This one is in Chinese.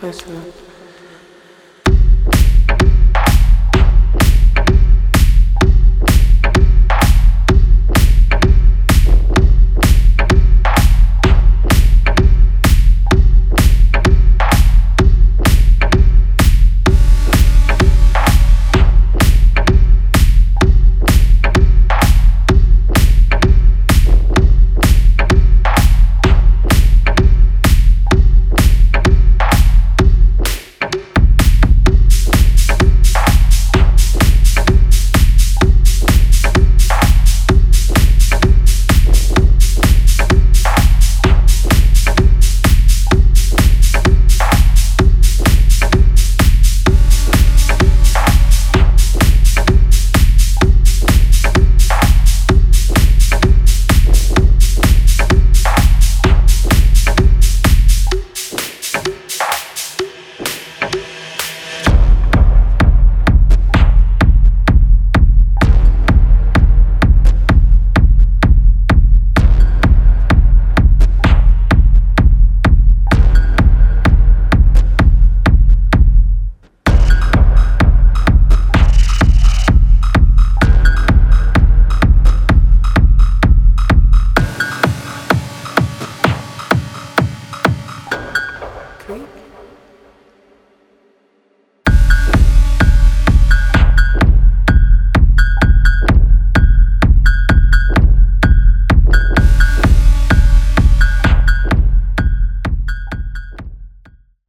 开始